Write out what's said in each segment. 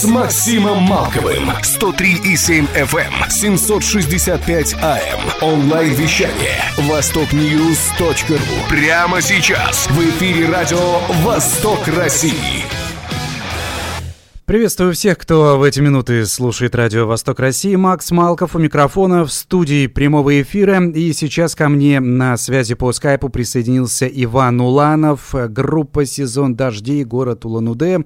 с Максимом Малковым. 103,7 FM, 765 AM. Онлайн-вещание. Востокньюз.ру. Прямо сейчас. В эфире радио «Восток России». Приветствую всех, кто в эти минуты слушает радио «Восток России». Макс Малков у микрофона в студии прямого эфира. И сейчас ко мне на связи по скайпу присоединился Иван Уланов, группа «Сезон дождей», город Улан-Удэ.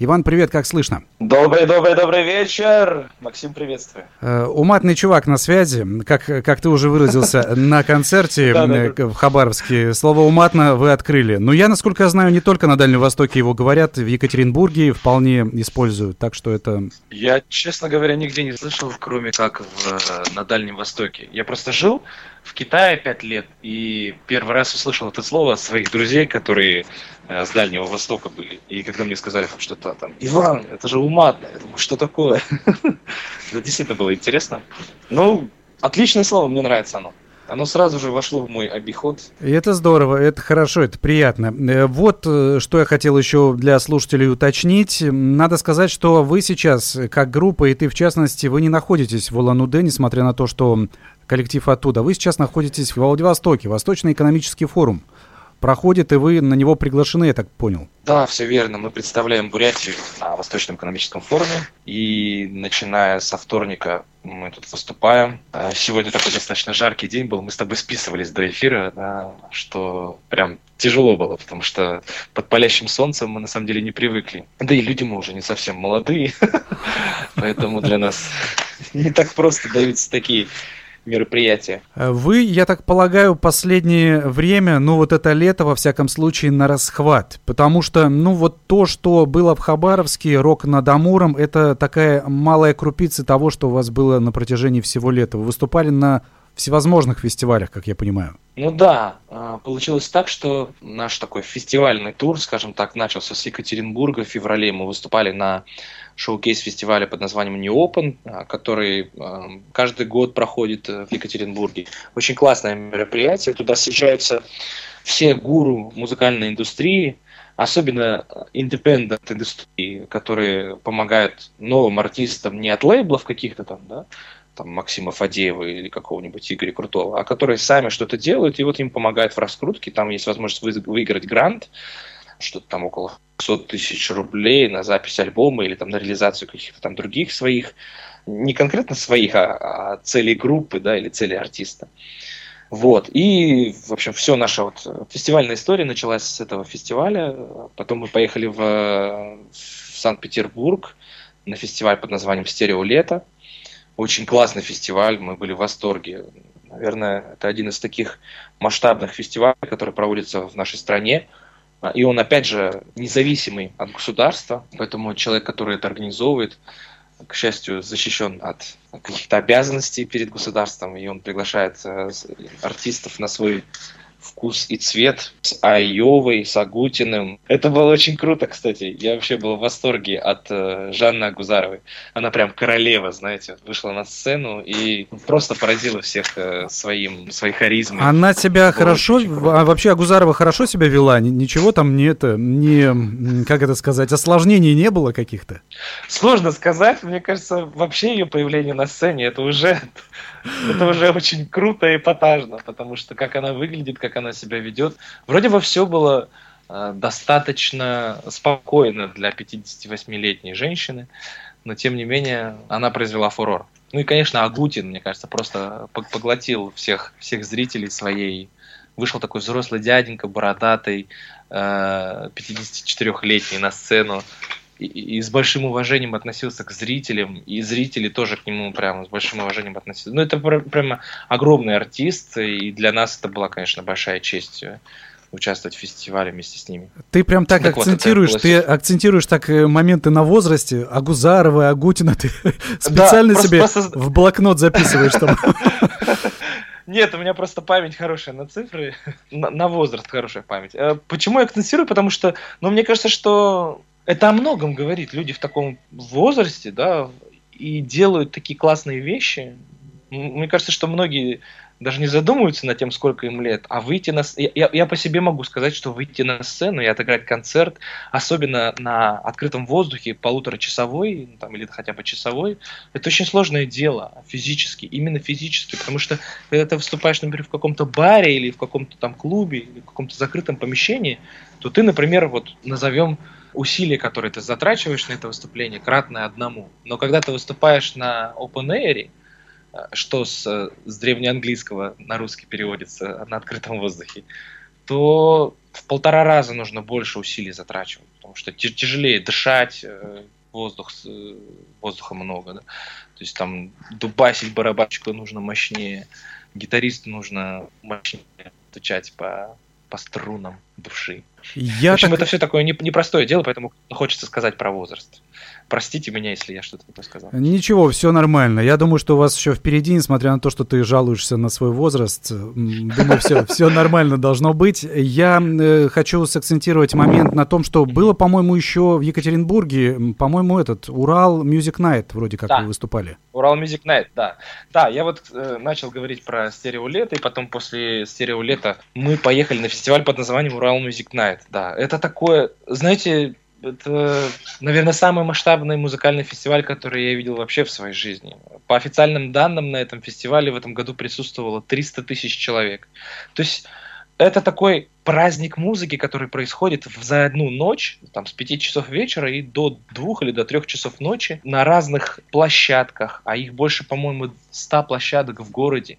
Иван, привет, как слышно? Добрый, добрый, добрый вечер. Максим, приветствую. Э, уматный чувак на связи, как, как ты уже выразился на концерте в Хабаровске. Слово «уматно» вы открыли. Но я, насколько я знаю, не только на Дальнем Востоке его говорят, в Екатеринбурге вполне используют, так что это... Я, честно говоря, нигде не слышал, кроме как в, на Дальнем Востоке. Я просто жил в Китае пять лет, и первый раз услышал это слово от своих друзей, которые э, с Дальнего Востока были. И когда мне сказали что-то там, Иван, это же уматно, я думаю, что такое? Это действительно было интересно. Ну, отличное слово, мне нравится оно. Оно сразу же вошло в мой обиход. И это здорово, это хорошо, это приятно. Э, вот э, что я хотел еще для слушателей уточнить. Надо сказать, что вы сейчас, как группа, и ты в частности, вы не находитесь в Улан-Удэ, несмотря на то, что коллектив оттуда. Вы сейчас находитесь в Владивостоке, Восточный экономический форум. Проходит, и вы на него приглашены, я так понял. Да, все верно. Мы представляем Бурятию на Восточном экономическом форуме. И начиная со вторника мы тут выступаем. А сегодня такой достаточно жаркий день был. Мы с тобой списывались до эфира, да, что прям тяжело было, потому что под палящим солнцем мы на самом деле не привыкли. Да и люди мы уже не совсем молодые, поэтому для нас не так просто даются такие мероприятия. Э, вы, я так полагаю, последнее время, ну вот это лето, во всяком случае, на расхват. Потому что, ну вот то, что было в Хабаровске, рок над Амуром, это такая малая крупица того, что у вас было на протяжении всего лета. Вы выступали на всевозможных фестивалях, как я понимаю. Ну да, а, получилось так, что наш такой фестивальный тур, скажем так, начался с Екатеринбурга в феврале. Мы выступали на шоу-кейс фестиваля под названием New Open, а, который а, каждый год проходит э, в Екатеринбурге. Очень классное мероприятие. Туда съезжаются все гуру музыкальной индустрии, особенно independent индустрии, которые помогают новым артистам не от лейблов каких-то там, да, там Максима Фадеева или какого-нибудь Игоря Крутого, а которые сами что-то делают, и вот им помогают в раскрутке. Там есть возможность выиграть грант, что-то там около 100 тысяч рублей на запись альбома или там на реализацию каких-то там других своих, не конкретно своих, а, а целей группы, да, или целей артиста. Вот. И, в общем, все наша вот фестивальная история началась с этого фестиваля. Потом мы поехали в, в Санкт-Петербург на фестиваль под названием «Стерео лето». Очень классный фестиваль, мы были в восторге. Наверное, это один из таких масштабных фестивалей, который проводится в нашей стране. И он, опять же, независимый от государства, поэтому человек, который это организовывает, к счастью, защищен от каких-то обязанностей перед государством, и он приглашает э, артистов на свой вкус и цвет с Айовой, с Агутиным. Это было очень круто, кстати. Я вообще был в восторге от э, Жанны Агузаровой. Она прям королева, знаете, вышла на сцену и просто поразила всех э, своим, своей харизмой. Она себя хорошо, а вообще Агузарова хорошо себя вела? Ничего там не это, не, как это сказать, осложнений не было каких-то? Сложно сказать. Мне кажется, вообще ее появление на сцене, это уже это уже очень круто и эпатажно, потому что как она выглядит, как она себя ведет. Вроде бы все было э, достаточно спокойно для 58-летней женщины, но тем не менее она произвела фурор. Ну и, конечно, Агутин, мне кажется, просто поглотил всех, всех зрителей своей. Вышел такой взрослый дяденька, бородатый, 54-летний э, на сцену и, и с большим уважением относился к зрителям, и зрители тоже к нему прямо с большим уважением относились. Ну, это прямо огромный артист, и для нас это была, конечно, большая честь э, участвовать в фестивале вместе с ними. Ты прям так, так акцентируешь, вот, ты акцентируешь так э, моменты на возрасте, Агузарова, Агутина, ты специально да, себе просто... в блокнот записываешь там. Нет, у меня просто память хорошая на цифры, на, на возраст хорошая память. Э, почему я акцентирую? Потому что, ну, мне кажется, что это о многом говорит. Люди в таком возрасте, да, и делают такие классные вещи. Мне кажется, что многие даже не задумываются над тем, сколько им лет, а выйти на... Я, я по себе могу сказать, что выйти на сцену и отыграть концерт, особенно на открытом воздухе, полуторачасовой, там, или хотя бы часовой, это очень сложное дело физически, именно физически, потому что когда ты выступаешь, например, в каком-то баре или в каком-то там клубе, или в каком-то закрытом помещении, то ты, например, вот назовем усилия, которые ты затрачиваешь на это выступление, кратное одному. Но когда ты выступаешь на open air, что с, с древнеанглийского на русский переводится на открытом воздухе, то в полтора раза нужно больше усилий затрачивать, потому что тяжелее дышать, э, воздух, воздуха много, да? то есть там дубасить барабанщику нужно мощнее, гитаристу нужно мощнее стучать по, по струнам души. Я в общем, так... это все такое непростое дело, поэтому хочется сказать про возраст. Простите меня, если я что-то такое сказал. Ничего, все нормально. Я думаю, что у вас еще впереди, несмотря на то, что ты жалуешься на свой возраст. Думаю, все, все нормально должно быть. Я э, хочу сакцентировать момент на том, что было, по-моему, еще в Екатеринбурге, по-моему, этот Урал Music Night вроде как да. вы выступали. Урал Music Night, да. Да, я вот э, начал говорить про стереолето, и потом после стереолета мы поехали на фестиваль под названием Урал Music Night. Да, это такое, знаете, это, наверное, самый масштабный музыкальный фестиваль, который я видел вообще в своей жизни. По официальным данным, на этом фестивале в этом году присутствовало 300 тысяч человек. То есть это такой праздник музыки, который происходит за одну ночь, там, с 5 часов вечера и до 2 или до 3 часов ночи на разных площадках, а их больше, по-моему, 100 площадок в городе,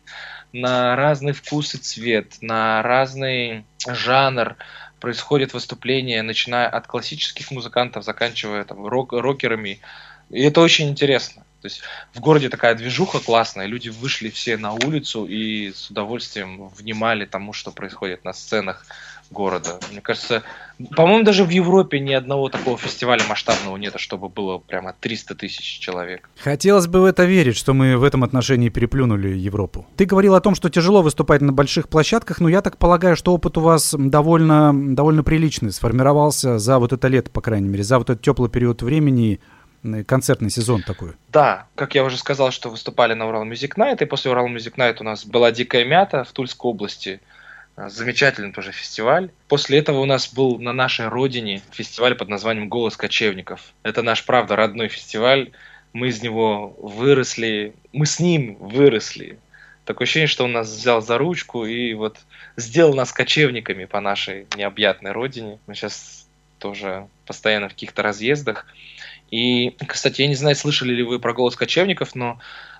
на разный вкус и цвет, на разный жанр, происходит выступление, начиная от классических музыкантов, заканчивая там, рок, рокерами. И это очень интересно. То есть в городе такая движуха классная, люди вышли все на улицу и с удовольствием внимали тому, что происходит на сценах города. Мне кажется, по-моему, даже в Европе ни одного такого фестиваля масштабного нет, чтобы было прямо 300 тысяч человек. Хотелось бы в это верить, что мы в этом отношении переплюнули Европу. Ты говорил о том, что тяжело выступать на больших площадках, но я так полагаю, что опыт у вас довольно, довольно приличный, сформировался за вот это лето, по крайней мере, за вот этот теплый период времени, концертный сезон такой. Да, как я уже сказал, что выступали на Урал Music Night, и после Урал Music Night у нас была Дикая Мята в Тульской области. Замечательный тоже фестиваль. После этого у нас был на нашей родине фестиваль под названием «Голос кочевников». Это наш, правда, родной фестиваль. Мы из него выросли, мы с ним выросли. Такое ощущение, что он нас взял за ручку и вот сделал нас кочевниками по нашей необъятной родине. Мы сейчас тоже постоянно в каких-то разъездах. И, кстати, я не знаю, слышали ли вы про «Голос кочевников», но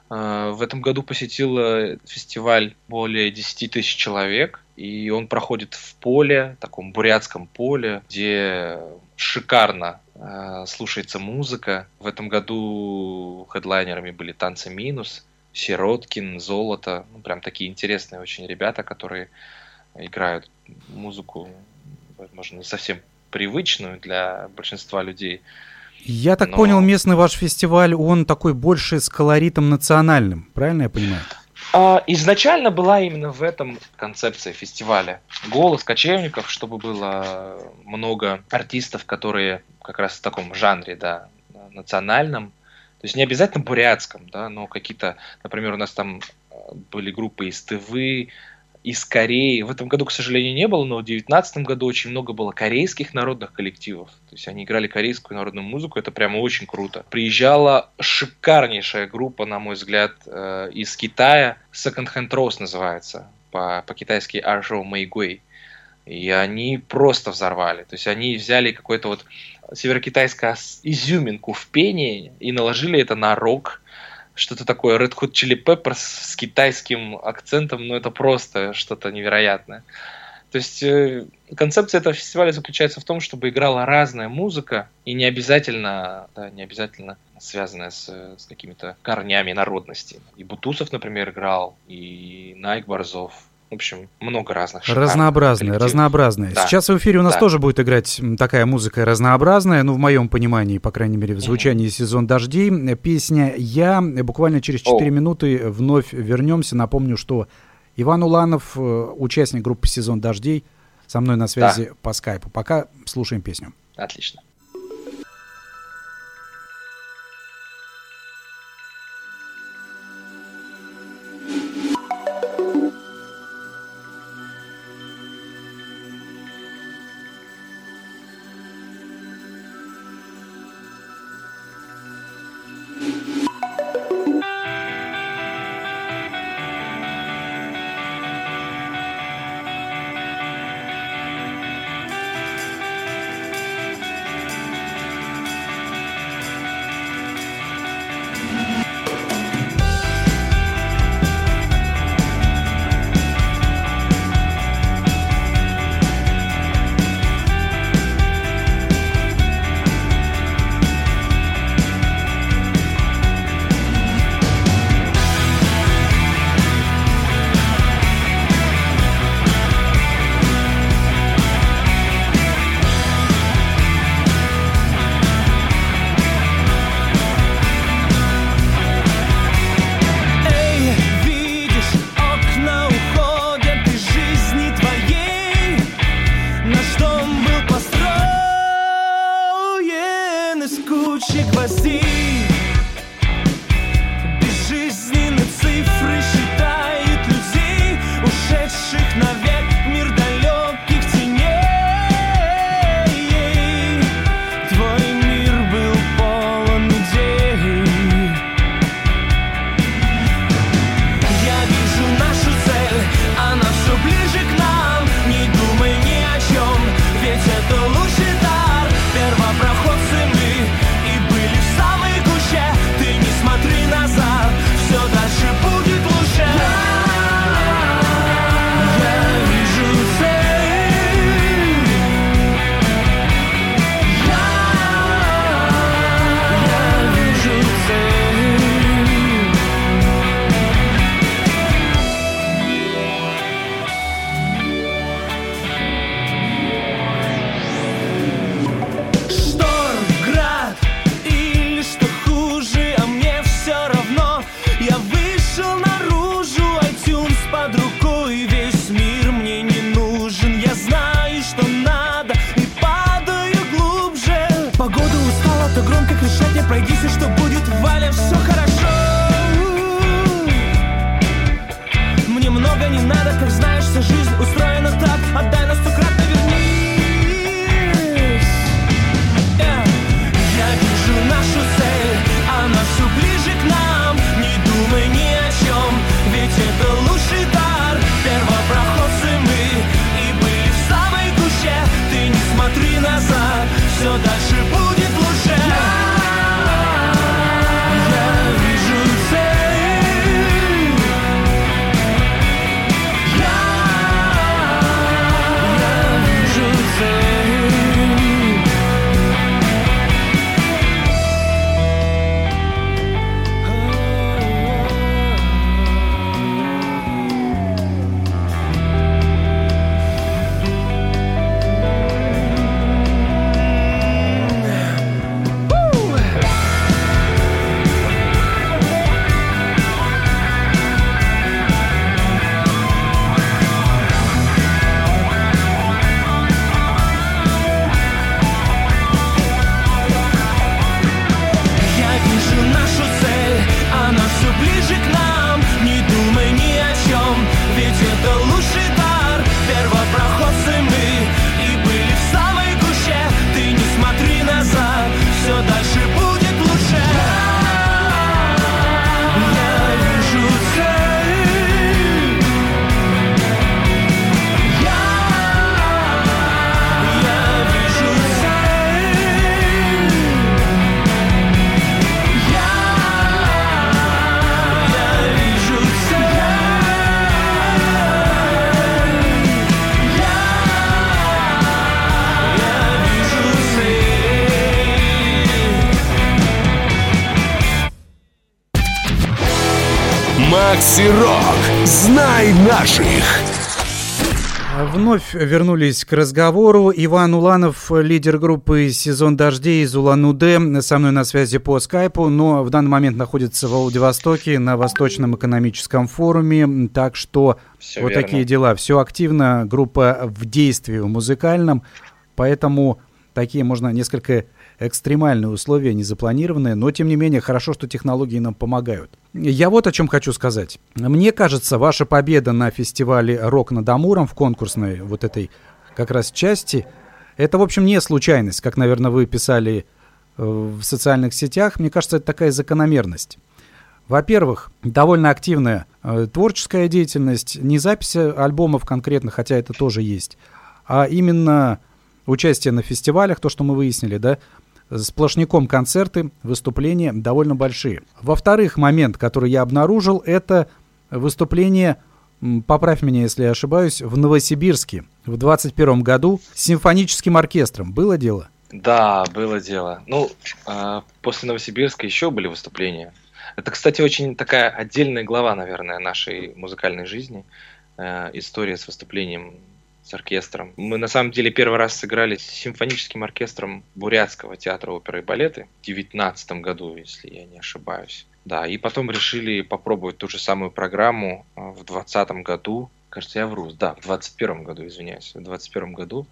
э, в этом году посетил фестиваль более 10 тысяч человек и он проходит в поле, таком бурятском поле, где шикарно э, слушается музыка. В этом году хедлайнерами были «Танцы минус», Сироткин, Золото, ну, прям такие интересные очень ребята, которые играют музыку, возможно, не совсем привычную для большинства людей. Я так но... понял, местный ваш фестиваль, он такой больше с колоритом национальным, правильно я понимаю? А, изначально была именно в этом концепция фестиваля. Голос кочевников, чтобы было много артистов, которые как раз в таком жанре, да, национальном. То есть не обязательно бурятском, да, но какие-то, например, у нас там были группы из Тывы, из Кореи. В этом году, к сожалению, не было, но в 2019 году очень много было корейских народных коллективов. То есть они играли корейскую народную музыку, это прямо очень круто. Приезжала шикарнейшая группа, на мой взгляд, э, из Китая. Second Hand Rose называется, по- по-китайски Arjo Мэйгуэй. И они просто взорвали. То есть они взяли какой-то вот северокитайскую изюминку в пении и наложили это на рок, что-то такое Red Hot Chili Peppers с китайским акцентом, ну это просто что-то невероятное. То есть э, концепция этого фестиваля заключается в том, чтобы играла разная музыка и не обязательно, да, не обязательно связанная с, с какими-то корнями народности. И Бутусов, например, играл, и Найк Борзов, в общем, много разных. Разнообразные, разнообразные. Да. Сейчас в эфире у нас да. тоже будет играть такая музыка разнообразная, ну, в моем понимании, по крайней мере, в звучании mm-hmm. «Сезон дождей». Песня «Я». Буквально через 4 oh. минуты вновь вернемся. Напомню, что Иван Уланов, э, участник группы «Сезон дождей», со мной на связи да. по скайпу. Пока слушаем песню. Отлично. Наших. Вновь вернулись к разговору. Иван Уланов, лидер группы «Сезон дождей» из Улан-Удэ, со мной на связи по скайпу, но в данный момент находится в Владивостоке на Восточном экономическом форуме, так что Все вот верно. такие дела. Все активно, группа в действии в музыкальном, поэтому такие можно несколько экстремальные условия, незапланированные, но тем не менее хорошо, что технологии нам помогают. Я вот о чем хочу сказать. Мне кажется, ваша победа на фестивале «Рок над Амуром» в конкурсной вот этой как раз части, это, в общем, не случайность, как, наверное, вы писали э, в социальных сетях. Мне кажется, это такая закономерность. Во-первых, довольно активная э, творческая деятельность, не записи альбомов конкретно, хотя это тоже есть, а именно участие на фестивалях, то, что мы выяснили, да, сплошняком концерты, выступления довольно большие. Во-вторых, момент, который я обнаружил, это выступление, поправь меня, если я ошибаюсь, в Новосибирске в 21 году с симфоническим оркестром. Было дело? Да, было дело. Ну, э, после Новосибирска еще были выступления. Это, кстати, очень такая отдельная глава, наверное, нашей музыкальной жизни. Э, история с выступлением с оркестром. Мы на самом деле первый раз сыграли с симфоническим оркестром Бурятского театра оперы и балеты в 2019 году, если я не ошибаюсь. Да, и потом решили попробовать ту же самую программу а, в 2020 году. Кажется, я вру. Да, в 2021 году, извиняюсь. В 2021 году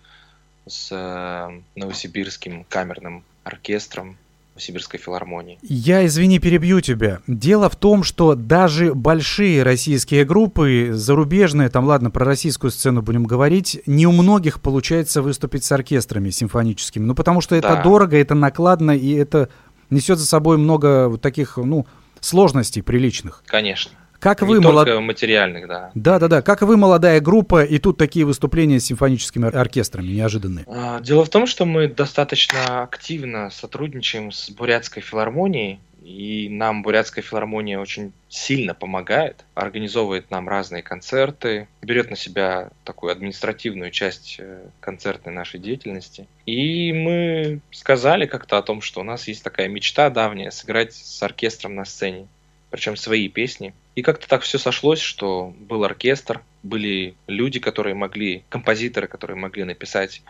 с э, Новосибирским камерным оркестром Сибирской филармонии. Я, извини, перебью тебя. Дело в том, что даже большие российские группы, зарубежные, там, ладно, про российскую сцену будем говорить, не у многих получается выступить с оркестрами симфоническими. Ну, потому что это да. дорого, это накладно, и это несет за собой много вот таких, ну, сложностей приличных. Конечно. Как не вы молод... материальных, да. Да, да, да. Как вы молодая группа, и тут такие выступления с симфоническими оркестрами неожиданные. А, дело в том, что мы достаточно активно сотрудничаем с Бурятской филармонией, и нам Бурятская филармония очень сильно помогает, организовывает нам разные концерты, берет на себя такую административную часть э, концертной нашей деятельности. И мы сказали как-то о том, что у нас есть такая мечта давняя сыграть с оркестром на сцене причем свои песни. И как-то так все сошлось, что был оркестр, были люди, которые могли, композиторы, которые могли написать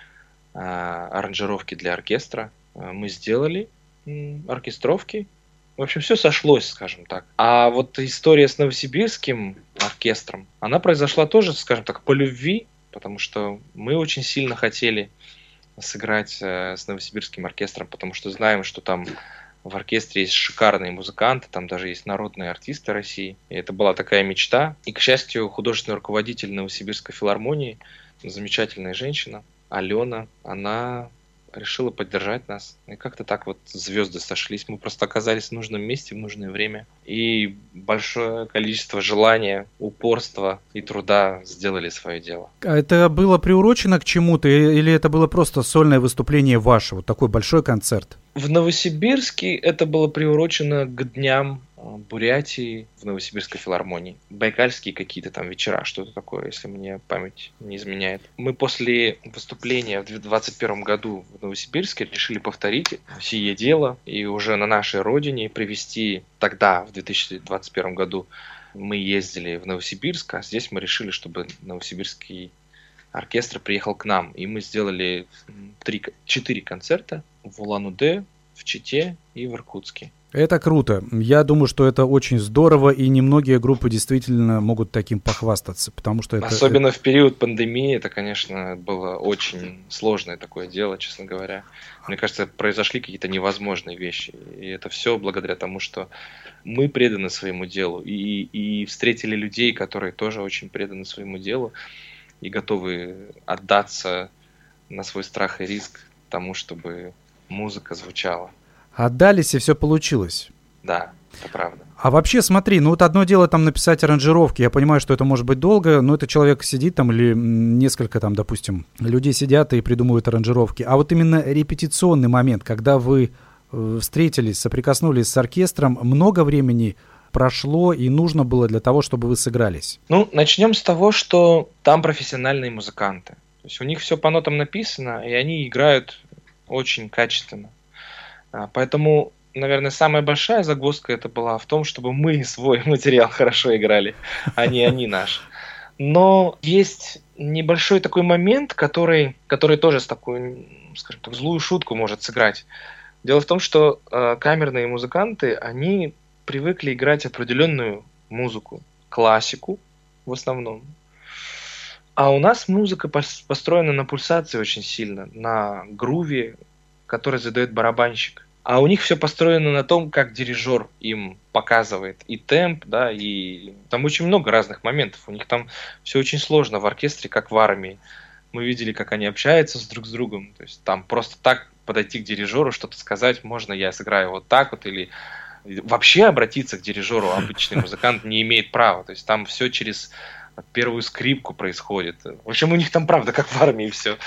э, аранжировки для оркестра. А, мы сделали э, оркестровки. В общем, все сошлось, скажем так. А вот история с новосибирским оркестром, она произошла тоже, скажем так, по любви, потому что мы очень сильно хотели сыграть э, с новосибирским оркестром, потому что знаем, что там в оркестре есть шикарные музыканты, там даже есть народные артисты России. И это была такая мечта. И, к счастью, художественный руководитель Новосибирской филармонии, замечательная женщина, Алена, она решила поддержать нас. И как-то так вот звезды сошлись. Мы просто оказались в нужном месте в нужное время. И большое количество желания, упорства и труда сделали свое дело. А это было приурочено к чему-то или это было просто сольное выступление ваше, вот такой большой концерт? В Новосибирске это было приурочено к дням Бурятии в Новосибирской филармонии. Байкальские какие-то там вечера, что-то такое, если мне память не изменяет. Мы после выступления в 2021 году в Новосибирске решили повторить сие дело и уже на нашей родине привести тогда, в 2021 году, мы ездили в Новосибирск, а здесь мы решили, чтобы новосибирский оркестр приехал к нам, и мы сделали три, четыре концерта в Улан-Удэ, в Чите и в Иркутске. Это круто. Я думаю, что это очень здорово, и немногие группы действительно могут таким похвастаться, потому что это... Особенно в период пандемии, это, конечно, было очень сложное такое дело, честно говоря. Мне кажется, произошли какие-то невозможные вещи, и это все благодаря тому, что мы преданы своему делу, и, и встретили людей, которые тоже очень преданы своему делу, и готовы отдаться на свой страх и риск тому, чтобы музыка звучала. Отдались, и все получилось. Да, это правда. А вообще, смотри, ну вот одно дело там написать аранжировки, я понимаю, что это может быть долго, но это человек сидит там или несколько там, допустим, людей сидят и придумывают аранжировки. А вот именно репетиционный момент, когда вы э, встретились, соприкоснулись с оркестром, много времени прошло и нужно было для того, чтобы вы сыгрались? Ну, начнем с того, что там профессиональные музыканты. То есть у них все по нотам написано, и они играют очень качественно. А, поэтому, наверное, самая большая загвоздка это была в том, чтобы мы свой материал хорошо играли, а не они наш. Но есть небольшой такой момент, который, который тоже с такой, скажем так, злую шутку может сыграть. Дело в том, что э, камерные музыканты, они привыкли играть определенную музыку, классику в основном. А у нас музыка построена на пульсации очень сильно, на груве, который задает барабанщик. А у них все построено на том, как дирижер им показывает и темп, да, и там очень много разных моментов. У них там все очень сложно в оркестре, как в армии. Мы видели, как они общаются с друг с другом. То есть там просто так подойти к дирижеру, что-то сказать, можно я сыграю вот так вот, или вообще обратиться к дирижеру обычный музыкант не имеет права. То есть там все через первую скрипку происходит. В общем, у них там правда, как в армии все.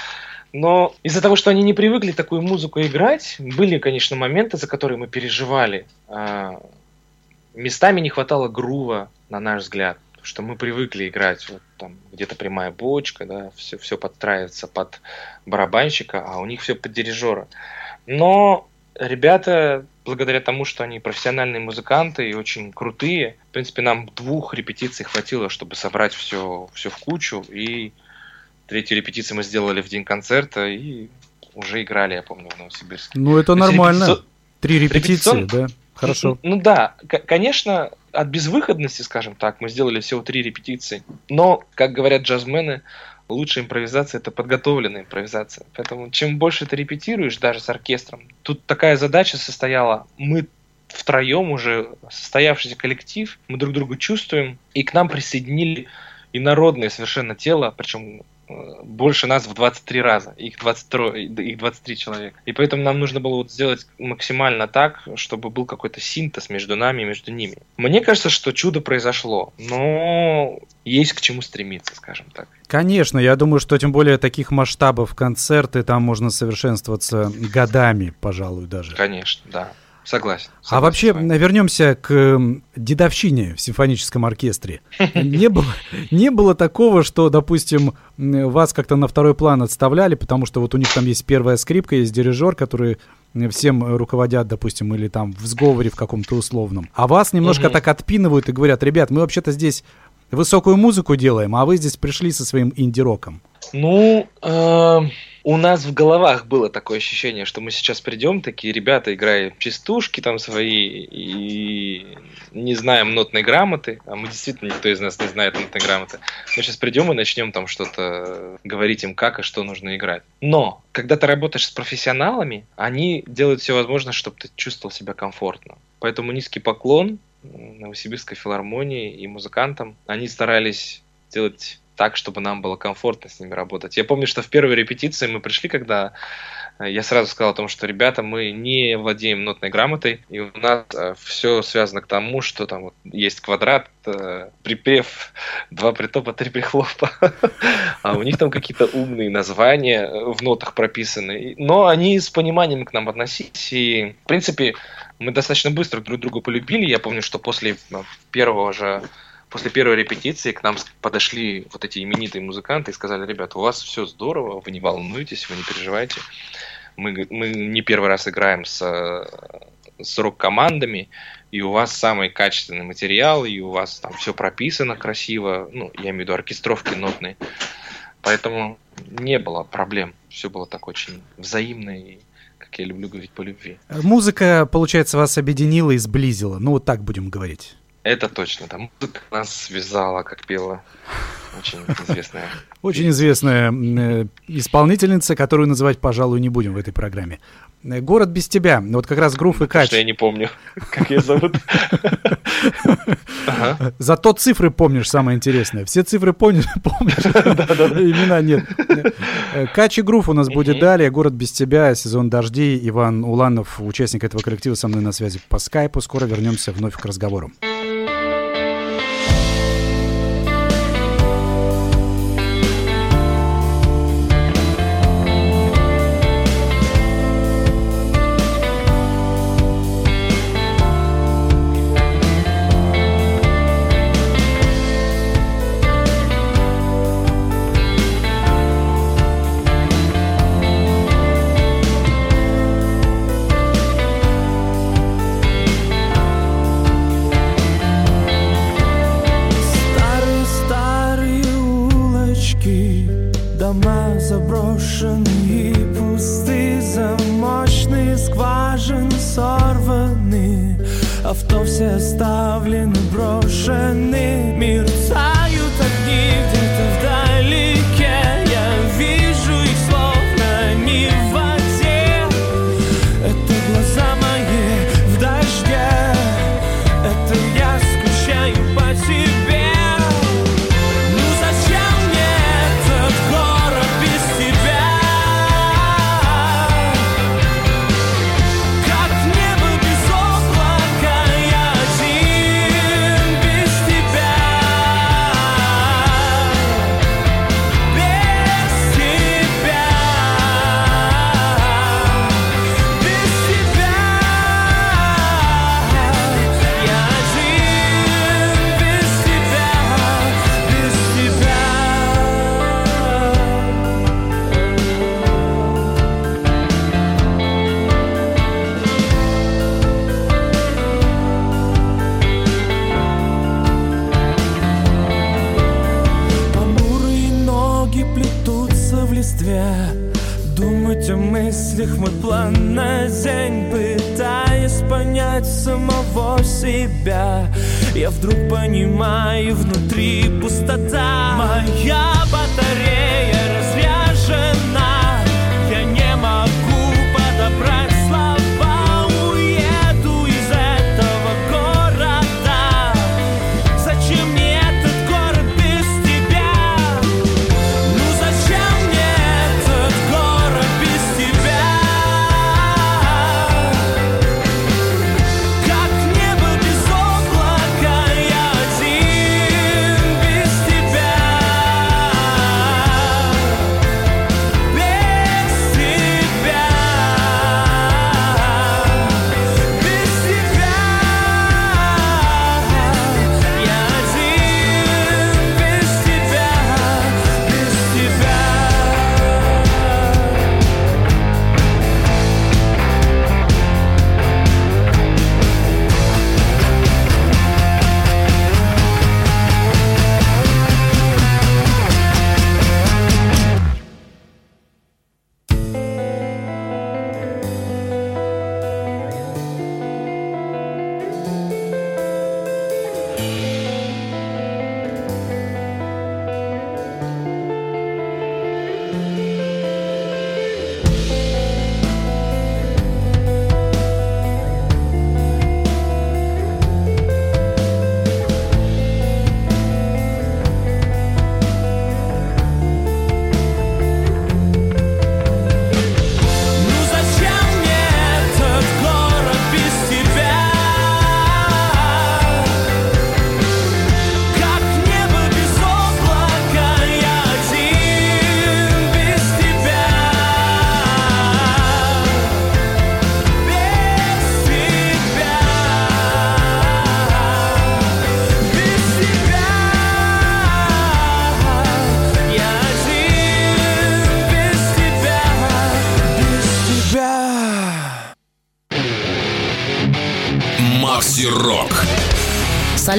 Но из-за того, что они не привыкли такую музыку играть, были, конечно, моменты, за которые мы переживали. А, местами не хватало грува, на наш взгляд, что мы привыкли играть вот там где-то прямая бочка, да, все, все подстраивается под барабанщика, а у них все под дирижера. Но ребята, благодаря тому, что они профессиональные музыканты и очень крутые, в принципе, нам двух репетиций хватило, чтобы собрать все, все в кучу и Третью репетицию мы сделали в день концерта и уже играли, я помню, в Новосибирске. Ну, это То нормально. Репетици... Три репетиции, Репетицион... да? Хорошо. Ну, ну да, конечно, от безвыходности, скажем так, мы сделали всего три репетиции. Но, как говорят джазмены, лучшая импровизация это подготовленная импровизация. Поэтому чем больше ты репетируешь, даже с оркестром, тут такая задача состояла, мы втроем уже состоявшийся коллектив, мы друг друга чувствуем, и к нам присоединили инородное совершенно тело, причем больше нас в 23 раза, их 23, их 23 человека. И поэтому нам нужно было вот сделать максимально так, чтобы был какой-то синтез между нами и между ними. Мне кажется, что чудо произошло, но есть к чему стремиться, скажем так. Конечно, я думаю, что тем более таких масштабов концерты, там можно совершенствоваться годами, пожалуй, даже. Конечно, да. Согласен. согласен а вообще вернемся к дедовщине в симфоническом оркестре. Не было, не было такого, что, допустим, вас как-то на второй план отставляли, потому что вот у них там есть первая скрипка, есть дирижер, который всем руководят, допустим, или там в сговоре в каком-то условном. А вас немножко угу. так отпинывают и говорят, ребят, мы вообще-то здесь высокую музыку делаем, а вы здесь пришли со своим инди-роком. Ну, э, у нас в головах было такое ощущение, что мы сейчас придем, такие ребята играем частушки там свои и не знаем нотной грамоты, а мы действительно никто из нас не знает нотной грамоты. Мы сейчас придем и начнем там что-то говорить им, как и что нужно играть. Но, когда ты работаешь с профессионалами, они делают все возможное, чтобы ты чувствовал себя комфортно. Поэтому низкий поклон Новосибирской филармонии и музыкантам. Они старались делать так, чтобы нам было комфортно с ними работать. Я помню, что в первой репетиции мы пришли, когда э, я сразу сказал о том, что ребята, мы не владеем нотной грамотой, и у нас э, все связано к тому, что там вот есть квадрат, э, припев, два притопа, три прихлопа, а у них там какие-то умные названия в нотах прописаны. Но они с пониманием к нам относились, и в принципе мы достаточно быстро друг друга полюбили. Я помню, что после первого же после первой репетиции к нам подошли вот эти именитые музыканты и сказали, ребята, у вас все здорово, вы не волнуйтесь, вы не переживайте. Мы, мы не первый раз играем с, с рок-командами, и у вас самый качественный материал, и у вас там все прописано красиво, ну, я имею в виду оркестровки нотные. Поэтому не было проблем. Все было так очень взаимно и как я люблю говорить, по любви. Музыка, получается, вас объединила и сблизила. Ну, вот так будем говорить. Это точно. Там музыка нас связала, как пела очень известная. Очень известная э, исполнительница, которую называть, пожалуй, не будем в этой программе. Э, Город без тебя. Вот как раз Грув и Кач. Что я не помню, как ее зовут. Зато цифры помнишь, самое интересное. Все цифры помнишь, помнишь. Имена нет. Э, Кач и Грув у нас будет далее. Город без тебя, сезон дождей. Иван Уланов, участник этого коллектива, со мной на связи по скайпу. Скоро вернемся вновь к разговору.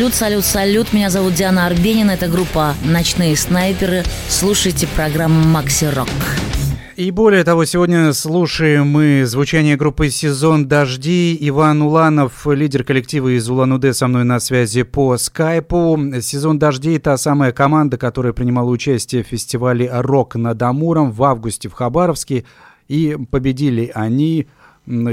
Салют, салют, салют. Меня зовут Диана Арбенина. Это группа «Ночные снайперы». Слушайте программу «Макси Рок». И более того, сегодня слушаем мы звучание группы «Сезон дождей». Иван Уланов, лидер коллектива из Улан-Удэ, со мной на связи по скайпу. «Сезон дождей» — та самая команда, которая принимала участие в фестивале «Рок над Амуром» в августе в Хабаровске. И победили они,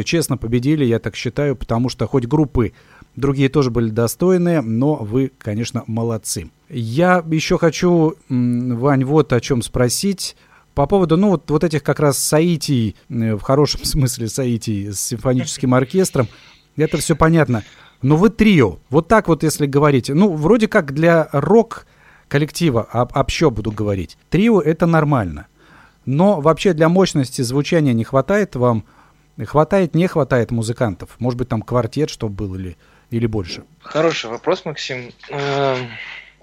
честно победили, я так считаю, потому что хоть группы другие тоже были достойные, но вы, конечно, молодцы. Я еще хочу, Вань, вот о чем спросить. По поводу, ну, вот, вот этих как раз соитий, э, в хорошем смысле соитий с симфоническим оркестром, это все понятно. Но вы трио, вот так вот если говорить, ну, вроде как для рок-коллектива, об, общо буду говорить, трио это нормально. Но вообще для мощности звучания не хватает вам, хватает, не хватает музыкантов? Может быть, там квартет, чтобы был или, или больше? Хороший вопрос, Максим. Эм,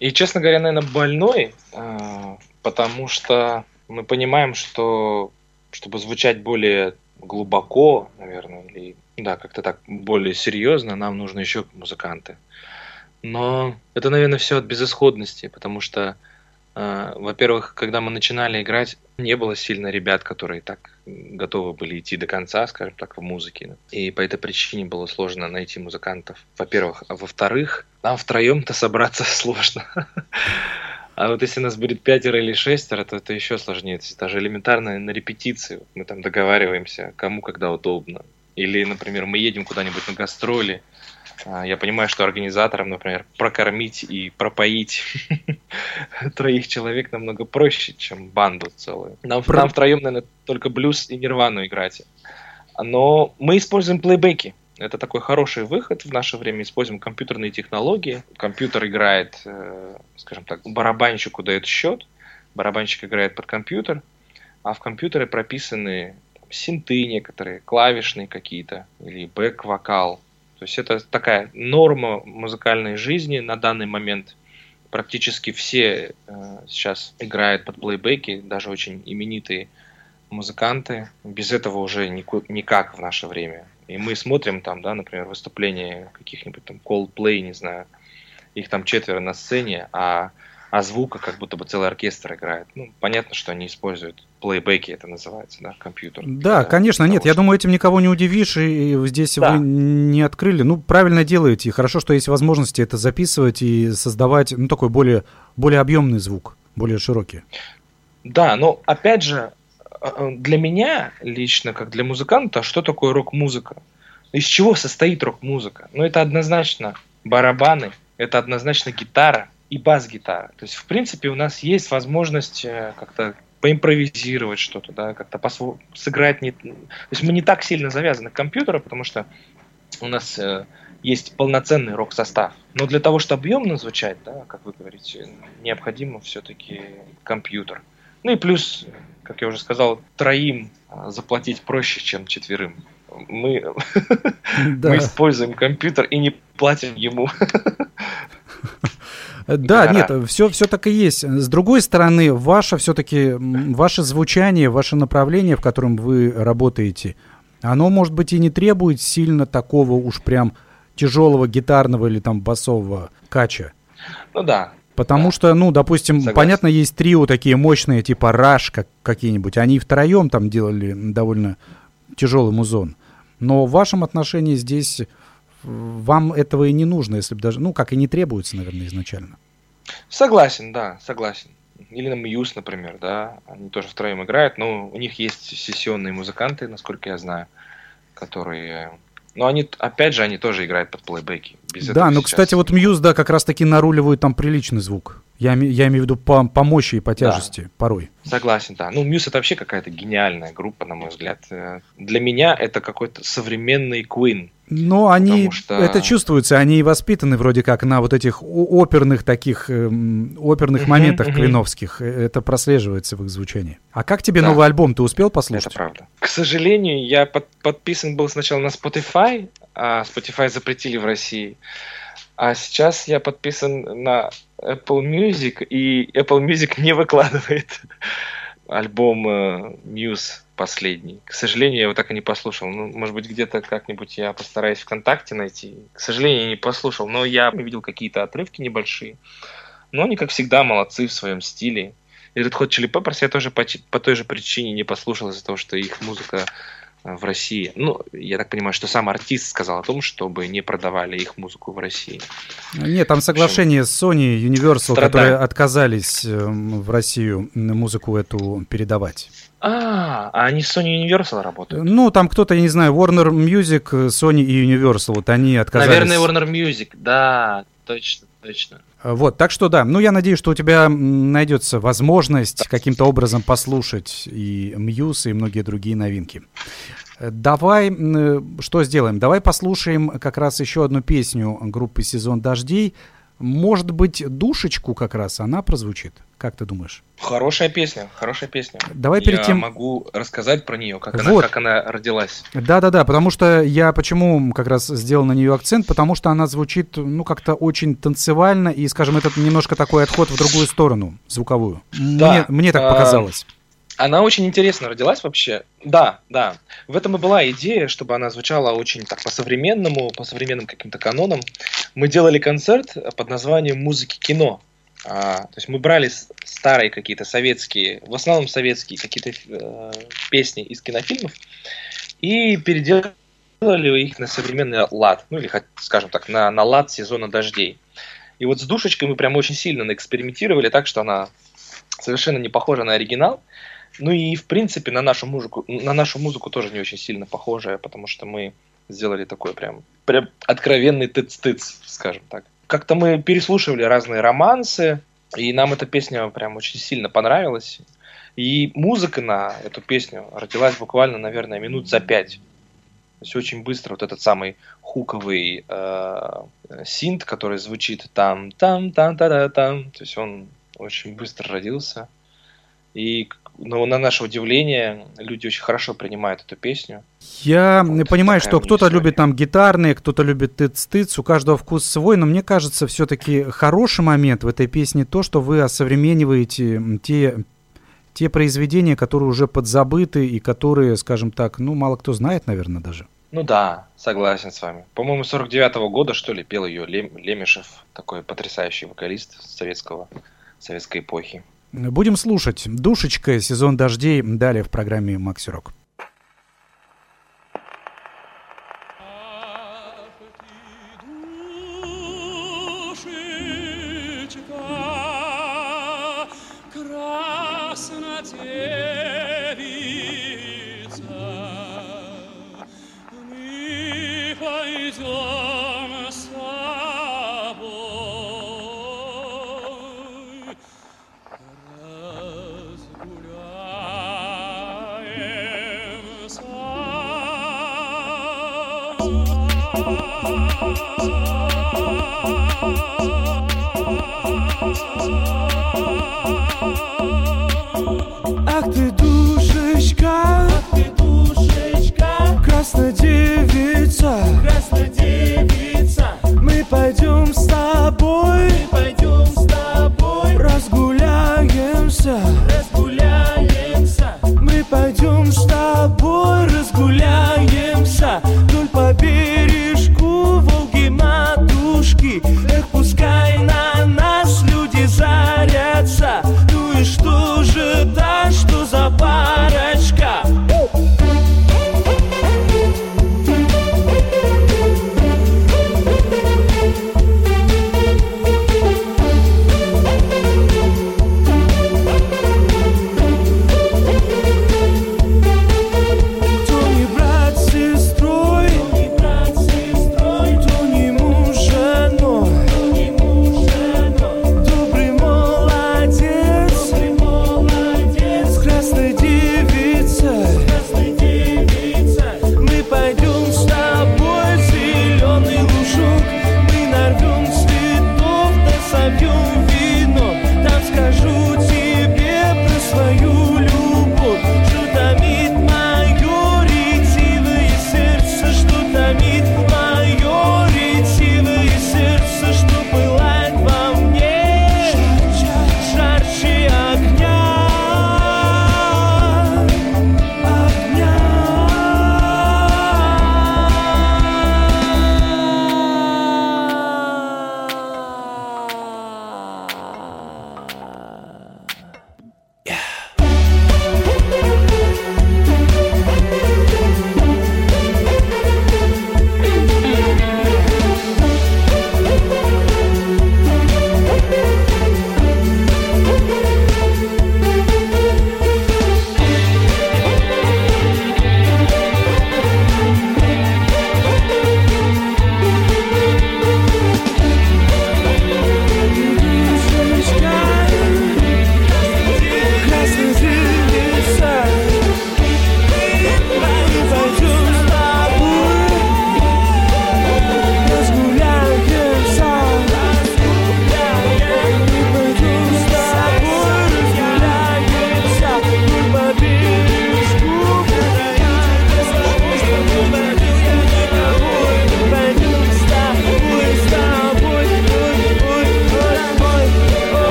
И, честно говоря, наверное, больной, э, потому что мы понимаем, что чтобы звучать более глубоко, наверное, или да, как-то так более серьезно, нам нужны еще музыканты. Но это, наверное, все от безысходности, потому что, во-первых, когда мы начинали играть, не было сильно ребят, которые так готовы были идти до конца, скажем так, в музыке. И по этой причине было сложно найти музыкантов, во-первых. А во-вторых, нам втроем-то собраться сложно. А вот если нас будет пятеро или шестеро, то это еще сложнее. То есть даже элементарно на репетиции мы там договариваемся, кому когда удобно. Или, например, мы едем куда-нибудь на гастроли. А, Я понимаю, что организаторам, например, прокормить и пропоить троих человек намного проще, чем банду целую. Нам, Про- нам втроем, наверное, только блюз и нирвану играть. Но мы используем плейбеки. Это такой хороший выход в наше время. Используем компьютерные технологии. Компьютер играет, э, скажем так, барабанщику дает счет, барабанщик играет под компьютер, а в компьютере прописаны синты некоторые, клавишные какие-то, или бэк-вокал. То есть это такая норма музыкальной жизни на данный момент. Практически все э, сейчас играют под плейбеки, даже очень именитые музыканты. Без этого уже никак в наше время. И мы смотрим там, да, например, выступления каких-нибудь там Coldplay, не знаю, их там четверо на сцене, а а звука как будто бы целый оркестр играет. Ну, понятно, что они используют плейбеки, это называется, да, компьютер. Да, конечно, того, нет, я чтобы- думаю, этим никого не удивишь, и здесь Да. вы не открыли. Ну, правильно делаете, и хорошо, что есть возможности это записывать и создавать, ну, такой более, более объемный звук, более широкий. Да, но опять же, э, для меня лично, как для музыканта, что такое рок-музыка? Из чего состоит рок-музыка? Ну, это однозначно барабаны, это однозначно гитара и бас-гитара. То есть, в принципе, у нас есть возможность э, как-то поимпровизировать что-то, да, как-то посво- сыграть. Не... То есть мы не так сильно завязаны к компьютеру, потому что у нас э, есть полноценный рок-состав. Но для того, чтобы объемно звучать, да, как вы говорите, необходимо все-таки компьютер. Ну и плюс, как я уже сказал, троим а, заплатить проще, чем четверым. Мы, Да, мы используем компьютер и не платим ему. Да гитара. нет, все, все так и есть. С другой стороны, ваше все-таки, ваше звучание, ваше направление, в котором вы работаете, оно, может быть, и не требует сильно такого уж прям тяжелого гитарного или там басового кача. Ну да, Потому Да. что, ну, допустим, Согласен. понятно, есть трио такие мощные, типа Раш как, какие-нибудь. Они втроем там делали довольно тяжелый музон. Но в вашем отношении здесь э, вам этого и не нужно, если бы даже, ну, как и не требуется, наверное, изначально. согласен, да, согласен. Или на Muse, например, да, они тоже втроем играют, но у них есть сессионные музыканты, насколько я знаю, которые... Но они, опять же, они тоже играют под плейбеки. Без да, этого ну, сейчас кстати, вот Muse, да, как раз-таки наруливают там приличный звук. Я, я имею в виду по, по мощи и по Да. тяжести порой. Согласен, да. Ну, Muse это вообще какая-то гениальная группа, на мой взгляд. Э, Для меня это какой-то современный Queen. Но они, Потому что- это чувствуется, они и воспитаны вроде как на вот этих оперных таких, эм, оперных Мгм, моментах мгм. квиновских. Э, Это прослеживается в их звучании. А как тебе Да. новый альбом? Ты успел Это послушать? правда. К сожалению, я под- подписан был сначала на Spotify, а Spotify запретили в России. А сейчас я подписан на Apple Music, и Apple Music не выкладывает альбом э, Muse последний. К сожалению, я его так и не послушал. Ну, может быть, где-то как-нибудь я постараюсь ВКонтакте найти. К сожалению, я не послушал, но я видел какие-то отрывки небольшие. Но они, как всегда, молодцы в своем стиле. Red Hot Chili Peppers я тоже по, по той же причине не послушал из-за того, что их музыка в России. Ну, я так понимаю, что сам артист сказал о том, чтобы не продавали их музыку в России. Нет, там соглашение с Sony Universal, Страдаем. которые отказались эм, в Россию музыку эту передавать. А, а они с Sony Universal работают? Ну, там кто-то, я не знаю, Warner Music, э, Sony и Universal, вот они отказались. Наверное, Warner Music. Да, точно, точно. Э, Вот, так что да, ну я надеюсь, что у тебя найдется возможность каким-то образом послушать и Мьюз, и многие другие новинки. Э, Давай, э, что сделаем? Давай послушаем как раз еще одну песню группы «Сезон дождей». Может быть, «Душечку» как раз она прозвучит? Как ты думаешь? Хорошая песня, хорошая песня. Давай перед я тем- могу рассказать про нее, как, она, Вот. как она родилась. Да-да-да, потому что я почему как раз сделал на нее акцент, потому что она звучит, ну, как-то очень танцевально, и, скажем, это немножко такой отход в другую сторону, звуковую. Да, Мне, мне так а, показалось. Она очень интересно родилась вообще. Да, да. В этом и была идея, чтобы она звучала очень так по-современному, по современным каким-то канонам. Мы делали концерт под названием «Музыки кино». А, то есть мы брали старые какие-то советские, в основном советские какие-то э, песни из кинофильмов и переделали их на современный лад, ну или, скажем так, на, на лад сезона дождей. И вот с душечкой мы прям очень сильно экспериментировали так, что она совершенно не похожа на оригинал. Ну и в принципе на нашу музыку, на нашу музыку тоже не очень сильно похожая, потому что мы сделали такой прям, прям откровенный тыц-тыц, скажем так. Как-то мы переслушивали разные романсы, и нам эта песня прям очень сильно понравилась. И музыка на эту песню родилась буквально, наверное, минут за пять. То есть очень быстро вот этот самый хуковый э, синт, который звучит там, там, там, та да там, то есть он очень быстро родился. И ну, на наше удивление, люди очень хорошо принимают эту песню. Я вот понимаю, что кто-то любит там гитарные, кто-то любит тыц-тыц, у каждого вкус свой, но мне кажется, все-таки хороший момент в этой песне то, что вы осовремениваете те, те произведения, которые уже подзабыты и которые, скажем так, ну, мало кто знает, наверное, даже. Ну да, согласен с вами. По-моему, 49-го года, что ли, пел ее Лем- Лемешев, такой потрясающий вокалист советского советской эпохи. Будем слушать. Душечка, сезон дождей. Далее в программе Макси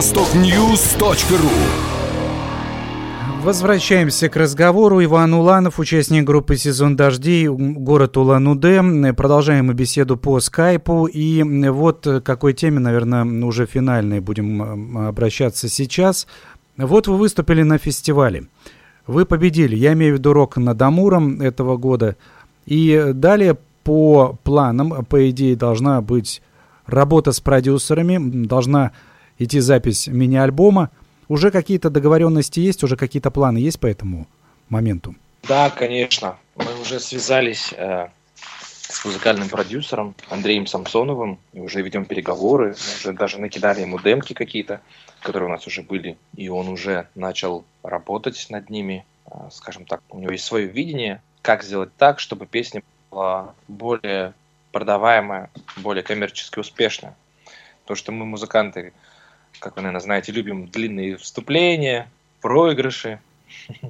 востокньюз.ру. Возвращаемся к разговору. Иван Уланов, участник группы «Сезон дождей», город Улан-Удэ. Продолжаем мы беседу по скайпу. И вот к какой теме, наверное, уже финальной будем обращаться сейчас. Вот вы выступили на фестивале. Вы победили. Я имею в виду рок над Амуром этого года. И далее по планам, по идее, должна быть работа с продюсерами, должна идти запись мини-альбома. Уже какие-то договоренности есть, уже какие-то планы есть по этому моменту? Да, конечно. Мы уже связались э, с музыкальным продюсером Андреем Самсоновым и уже ведем переговоры. Уже даже накидали ему демки какие-то, которые у нас уже были, и он уже начал работать над ними. Э, скажем так, у него есть свое видение, как сделать так, чтобы песня была более продаваемая, более коммерчески успешная. То, что мы, музыканты, как вы, наверное, знаете, любим длинные вступления, проигрыши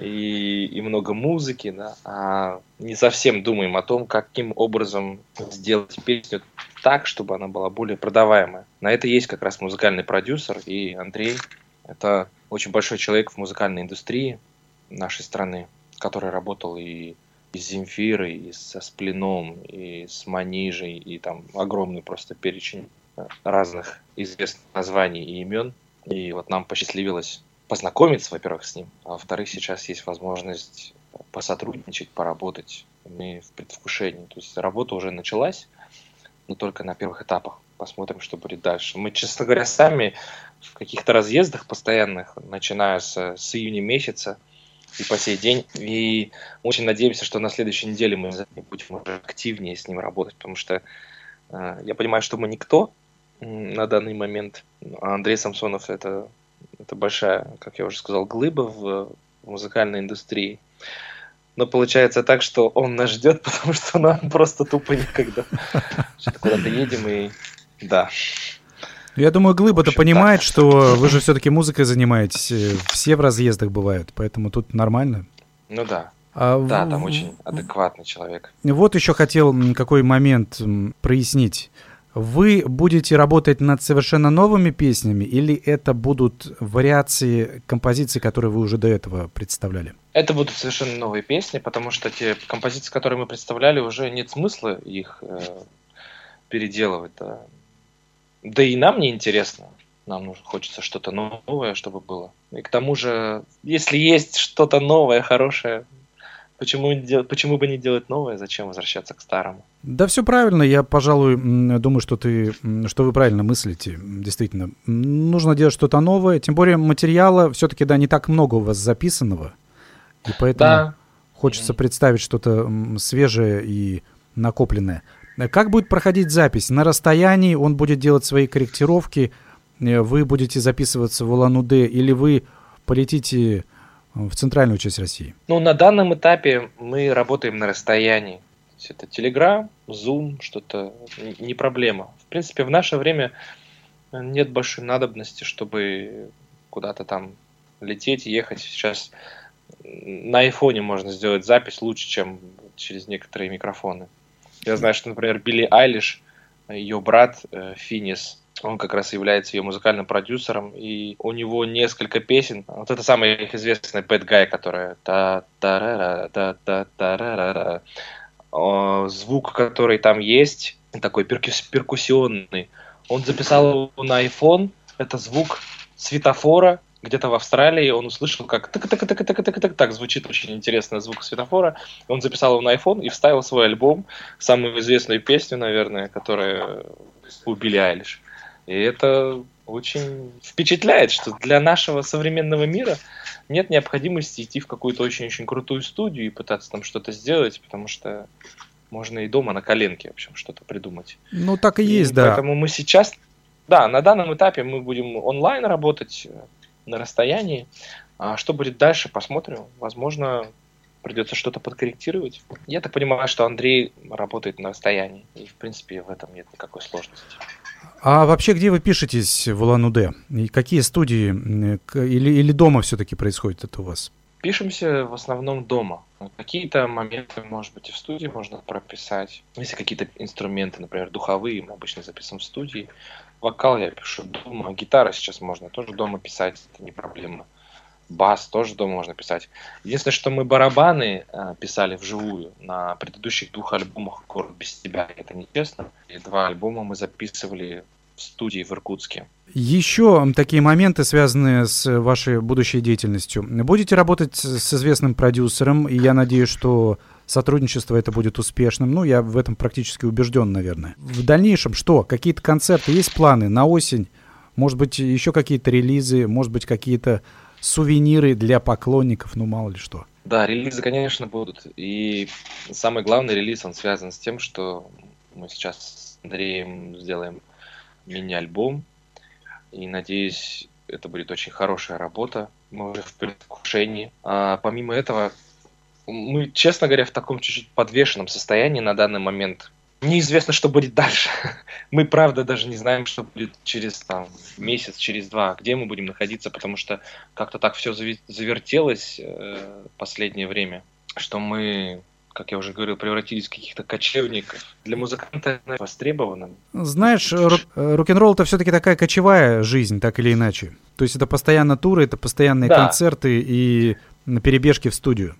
и, и много музыки, да, а не совсем думаем о том, каким образом сделать песню так, чтобы она была более продаваемая. На это есть как раз музыкальный продюсер, и Андрей – это очень большой человек в музыкальной индустрии нашей страны, который работал и с Земфирой, и со Сплином, и с Манижей, и там огромный просто перечень разных известных названий и имен. И вот нам посчастливилось познакомиться, во-первых, с ним, а во-вторых, сейчас есть возможность посотрудничать, поработать. Мы в предвкушении. То есть работа уже началась, но только на первых этапах. Посмотрим, что будет дальше. Мы, честно говоря, сами в каких-то разъездах постоянных, начиная с, с июня месяца, и по сей день. И очень надеемся, что на следующей неделе мы будем уже активнее с ним работать, потому что э, я понимаю, что мы никто на данный момент. А Андрей Самсонов это, это большая, как я уже сказал, глыба в, в музыкальной индустрии. Но получается так, что он нас ждет, потому что нам просто тупо некогда. Что-то куда-то едем и да. Я думаю, Глыба-то понимает, так. что вы же все-таки музыкой занимаетесь. э, Все в разъездах бывают, поэтому тут нормально. Ну да. А Да, там очень адекватный человек. Вот еще хотел какой момент прояснить. Вы будете работать над совершенно новыми песнями или это будут вариации композиций, которые вы уже до этого представляли? Это будут совершенно новые песни, потому что те композиции, которые мы представляли, уже нет смысла их э, переделывать. Да. да и нам не интересно. Нам нужно, хочется что-то новое, чтобы было. И к тому же, если есть что-то новое, хорошее, почему, почему бы не делать новое? Зачем возвращаться к старому? Да, все правильно. Я, пожалуй, думаю, что ты, что вы правильно мыслите. Действительно, нужно делать что-то новое. Тем более материала все-таки да не так много у вас записанного, и поэтому Да, хочется представить что-то свежее и накопленное. Как будет проходить запись? На расстоянии он будет делать свои корректировки, э, вы будете записываться в Улан-Удэ или вы полетите э, в центральную часть России? Ну, на данном этапе мы работаем на расстоянии. Есть это Telegram, Zoom, что-то не проблема. В принципе, в наше время нет большой надобности, чтобы куда-то там лететь, ехать. Сейчас на айфоне можно сделать запись лучше, чем через некоторые микрофоны. Я знаю, что, например, Билли Айлиш, ее брат э, Финис, он как раз является ее музыкальным продюсером, и у него несколько песен. Вот это самая их известная Bad Guy, которая та та ра та та та ра Звук, который там есть, такой перкус- перкуссионный, он записал его на iPhone. Это звук светофора, где-то в Австралии он услышал, как так так так так так так так звучит очень интересно звук светофора. Он записал его на iPhone и вставил свой альбом самую известную песню, наверное, которая у Билли Айлиш. И это очень впечатляет, что для нашего современного мира нет необходимости идти в какую-то очень-очень крутую студию и пытаться там что-то сделать, потому что можно и дома на коленке, в общем, что-то придумать. Ну, так и И есть, да. Поэтому мы сейчас, да, на данном этапе мы будем онлайн работать э, на расстоянии. А что будет дальше, посмотрим. Возможно, придется что-то подкорректировать. Я так понимаю, что Андрей работает на расстоянии. И, в принципе, в этом нет никакой сложности. А вообще, где вы пишетесь в Улан-Удэ? И какие студии? Или, или дома все-таки происходит это у вас? Пишемся в основном дома. Какие-то моменты, может быть, и в студии можно прописать. Если какие-то инструменты, например, духовые, мы обычно записываем в студии. Вокал я пишу дома. Гитара сейчас можно тоже дома писать, это не проблема. Бас тоже дома можно писать. Единственное, что мы барабаны э, писали вживую на предыдущих двух альбомах «Город без тебя». Это нечестно. И два альбома мы записывали в студии в Иркутске. Еще такие моменты, связанные с вашей будущей деятельностью. Будете работать с известным продюсером, и я надеюсь, что сотрудничество это будет успешным. Ну, я в этом практически убежден, наверное. В дальнейшем что? Какие-то концерты, есть планы на осень? Может быть, еще какие-то релизы, может быть, какие-то сувениры для поклонников, ну, мало ли что. Да, релизы, конечно, будут. И самый главный релиз, он связан с тем, что мы сейчас с Андреем сделаем мини-альбом. И надеюсь, это будет очень хорошая работа. Мы уже в предвкушении. А помимо этого, мы, честно говоря, в таком чуть-чуть подвешенном состоянии на данный момент. Неизвестно, что будет дальше. Мы, правда, даже не знаем, что будет через там, месяц, через два, где мы будем находиться, потому что как-то так все завертелось э, последнее время, что мы, как я уже говорил, превратились в каких-то кочевников. Для музыканта это востребовано. Знаешь, э, рок-н-ролл это все-таки такая кочевая жизнь, так или иначе. То есть это постоянно туры, это постоянные Да. концерты и на перебежке в студию.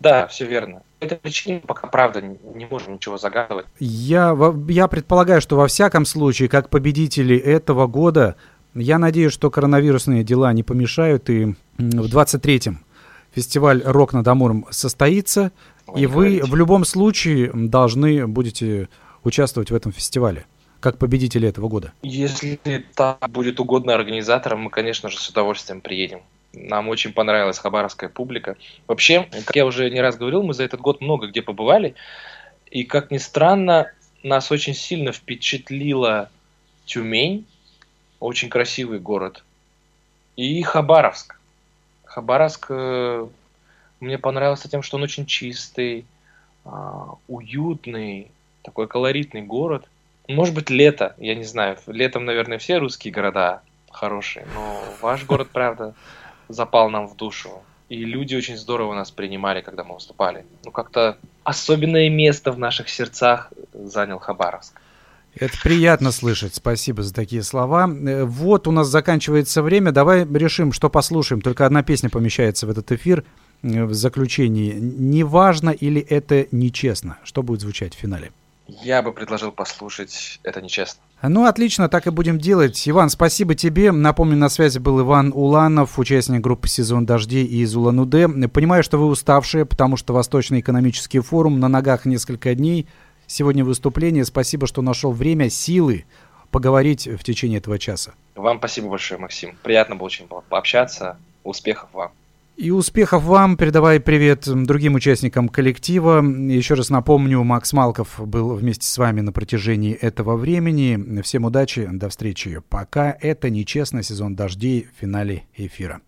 Да, все верно. По этой причине пока, правда, не можем ничего загадывать. Я, я предполагаю, что во всяком случае, как победители этого года, я надеюсь, что коронавирусные дела не помешают, и в 23-м фестиваль «Рок над Амуром» состоится, Вы и вы говорите. в любом случае должны будете участвовать в этом фестивале, как победители этого года. Если так будет угодно организаторам, мы, конечно же, с удовольствием приедем. Нам очень понравилась хабаровская публика. Вообще, как я уже не раз говорил, мы за этот год много где побывали. И, как ни странно, нас очень сильно впечатлила Тюмень. Очень красивый город. И Хабаровск. Хабаровск э, мне понравился тем, что он очень чистый, а, уютный, такой колоритный город. Может быть, лето, я не знаю. Летом, наверное, все русские города хорошие, но ваш город, правда, запал нам в душу. И люди очень здорово нас принимали, когда мы выступали. Ну, как-то особенное место в наших сердцах занял Хабаровск. Это приятно слышать. Спасибо за такие слова. Э, Вот у нас заканчивается время. Давай решим, что послушаем. Только одна песня помещается в этот эфир э, в заключении. Неважно или это нечестно. Что будет звучать в финале? Я бы предложил послушать «Это нечестно». Ну, отлично, так и будем делать. Иван, спасибо тебе. Напомню, на связи был Иван Уланов, участник группы «Сезон дождей» из Улан-Удэ. Понимаю, что вы уставшие, потому что Восточный экономический форум на ногах несколько дней. Сегодня выступление. Спасибо, что нашел время, силы поговорить в течение этого часа. Вам спасибо большое, Максим. Приятно было очень пообщаться. Успехов вам. И успехов вам. Передавай привет другим участникам коллектива. Еще раз напомню, Макс Малков был вместе с вами на протяжении этого времени. Всем удачи, до встречи. Пока это нечестно, сезон дождей в финале эфира.